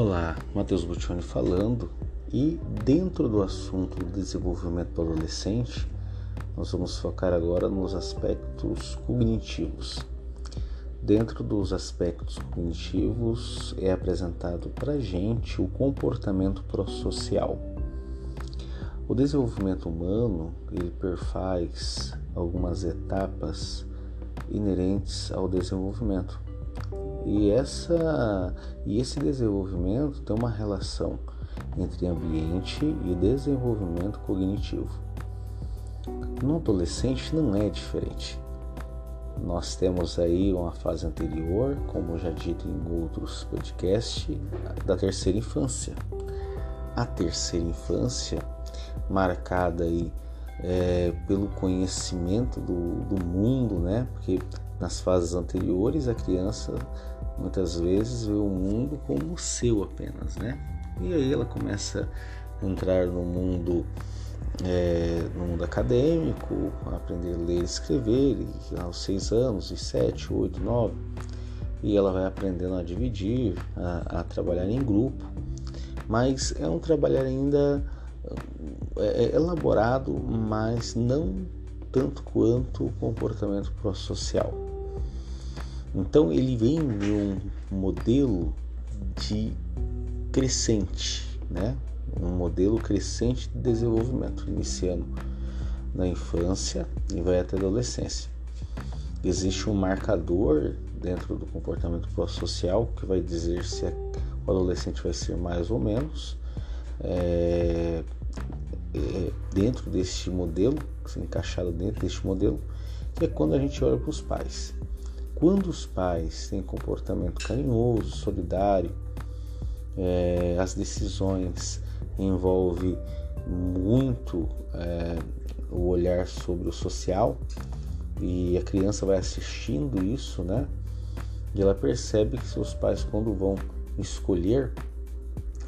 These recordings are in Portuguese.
Olá, Matheus Buttioni falando e dentro do assunto do desenvolvimento do adolescente, nós vamos focar agora nos aspectos cognitivos. Dentro dos aspectos cognitivos é apresentado para gente o comportamento prosocial. O desenvolvimento humano ele perfaz algumas etapas inerentes ao desenvolvimento. E, essa, e esse desenvolvimento tem uma relação entre ambiente e desenvolvimento cognitivo. No adolescente não é diferente. Nós temos aí uma fase anterior, como já dito em outros podcasts, da terceira infância. A terceira infância, marcada aí é, pelo conhecimento do, do mundo, né? Porque nas fases anteriores a criança muitas vezes vê o mundo como seu apenas, né? E aí ela começa a entrar no mundo é, no mundo acadêmico, aprender a ler e escrever, e aos seis anos, e sete, oito, nove, e ela vai aprendendo a dividir, a, a trabalhar em grupo, mas é um trabalhar ainda é, é elaborado, mas não tanto quanto o comportamento prosocial. Então ele vem de um modelo de crescente, né? um modelo crescente de desenvolvimento, iniciando na infância e vai até a adolescência. Existe um marcador dentro do comportamento prosocial que vai dizer se o adolescente vai ser mais ou menos é, é, dentro deste modelo, encaixado dentro deste modelo, que é quando a gente olha para os pais. Quando os pais têm comportamento carinhoso, solidário, é, as decisões envolvem muito é, o olhar sobre o social e a criança vai assistindo isso, né? E ela percebe que seus pais, quando vão escolher,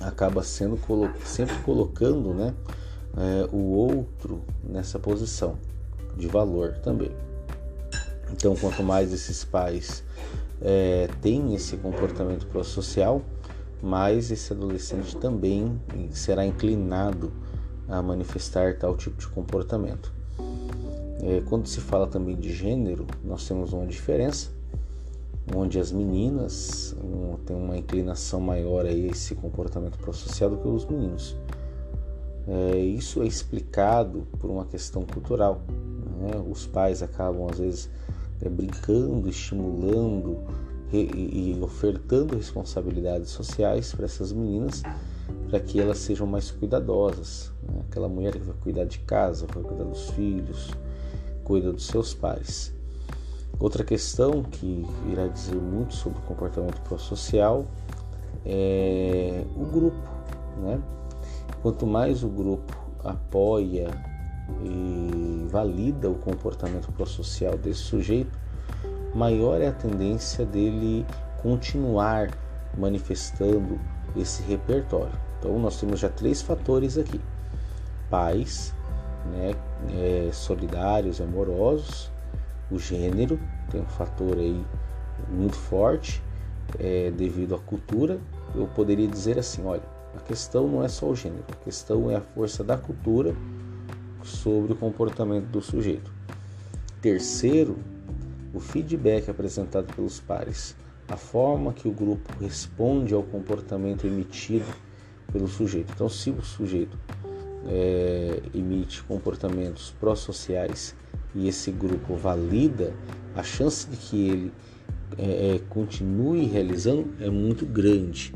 acaba sendo sempre colocando, né, é, o outro nessa posição de valor também. Então, quanto mais esses pais é, têm esse comportamento prosocial, mais esse adolescente também será inclinado a manifestar tal tipo de comportamento. É, quando se fala também de gênero, nós temos uma diferença, onde as meninas um, têm uma inclinação maior a esse comportamento prosocial do que os meninos. É, isso é explicado por uma questão cultural. Né? Os pais acabam, às vezes, é, brincando, estimulando e, e, ofertando responsabilidades sociais para essas meninas, para que elas sejam mais cuidadosas. Né? Aquela mulher que vai cuidar de casa, vai cuidar dos filhos, cuida dos seus pais. Outra questão que irá dizer muito sobre o comportamento prosocial é o grupo, né? Quanto mais o grupo apoia e valida o comportamento prosocial desse sujeito, maior é a tendência dele continuar manifestando esse repertório. Então, nós temos já três fatores aqui: pais, né, é, solidários amorosos, o gênero tem um fator aí muito forte é, devido à cultura. Eu poderia dizer assim, olha, a questão não é só o gênero, a questão é a força da cultura sobre o comportamento do sujeito. Terceiro, o feedback apresentado pelos pares, a forma que o grupo responde ao comportamento emitido pelo sujeito. Então, se o sujeito é, emite comportamentos pró-sociais e esse grupo valida, a chance de que ele é, é continue realizando é muito grande.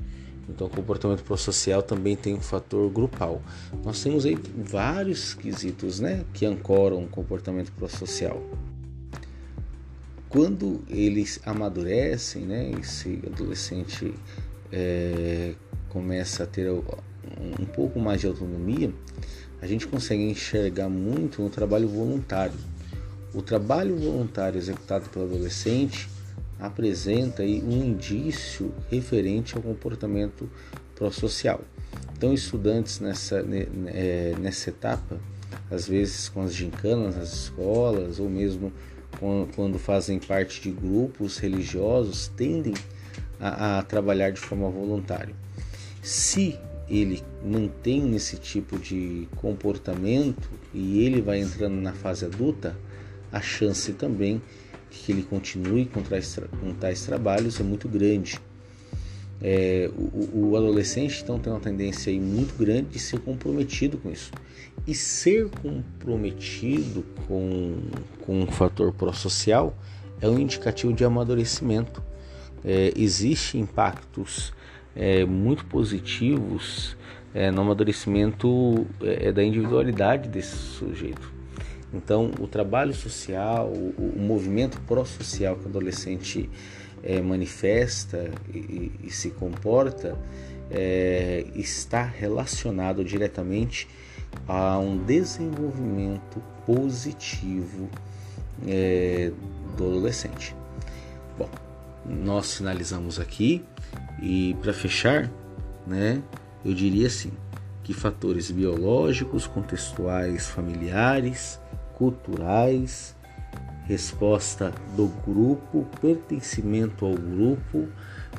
Então, o comportamento prosocial também tem um fator grupal. Nós temos aí vários quesitos né, que ancoram o comportamento prosocial. Quando eles amadurecem, né, esse adolescente é, começa a ter um pouco mais de autonomia, a gente consegue enxergar muito no trabalho voluntário. O trabalho voluntário executado pelo adolescente apresenta aí um indício referente ao comportamento prosocial. Então, estudantes nessa, é, nessa etapa, às vezes com as gincanas nas escolas, ou mesmo quando fazem parte de grupos religiosos, tendem a, a trabalhar de forma voluntária. Se ele mantém esse tipo de comportamento e ele vai entrando na fase adulta, a chance também que ele continue com tais, com tais trabalhos é muito grande. É, o, o, adolescente então tem uma tendência aí muito grande de ser comprometido com isso. E ser comprometido com, com um fator pró-social é um indicativo de amadurecimento. É, Existem impactos é, muito positivos é, no amadurecimento é, da individualidade desse sujeito. Então, o trabalho social, o, o movimento pró-social que o adolescente é, manifesta e, e, se comporta é, está relacionado diretamente a um desenvolvimento positivo é, do adolescente. Bom, nós finalizamos aqui e para fechar, né, eu diria assim que fatores biológicos, contextuais, familiares, culturais, resposta do grupo, pertencimento ao grupo,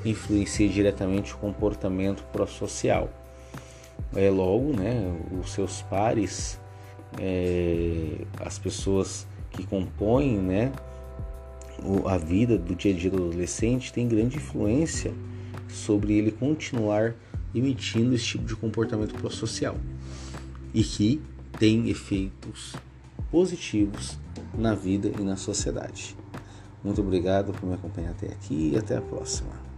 influencia diretamente o comportamento prosocial. É logo, né, os seus pares, é, as pessoas que compõem, né, a vida do dia a dia do adolescente tem grande influência sobre ele continuar emitindo esse tipo de comportamento prosocial e que tem efeitos positivos na vida e na sociedade. Muito obrigado por me acompanhar até aqui e até a próxima.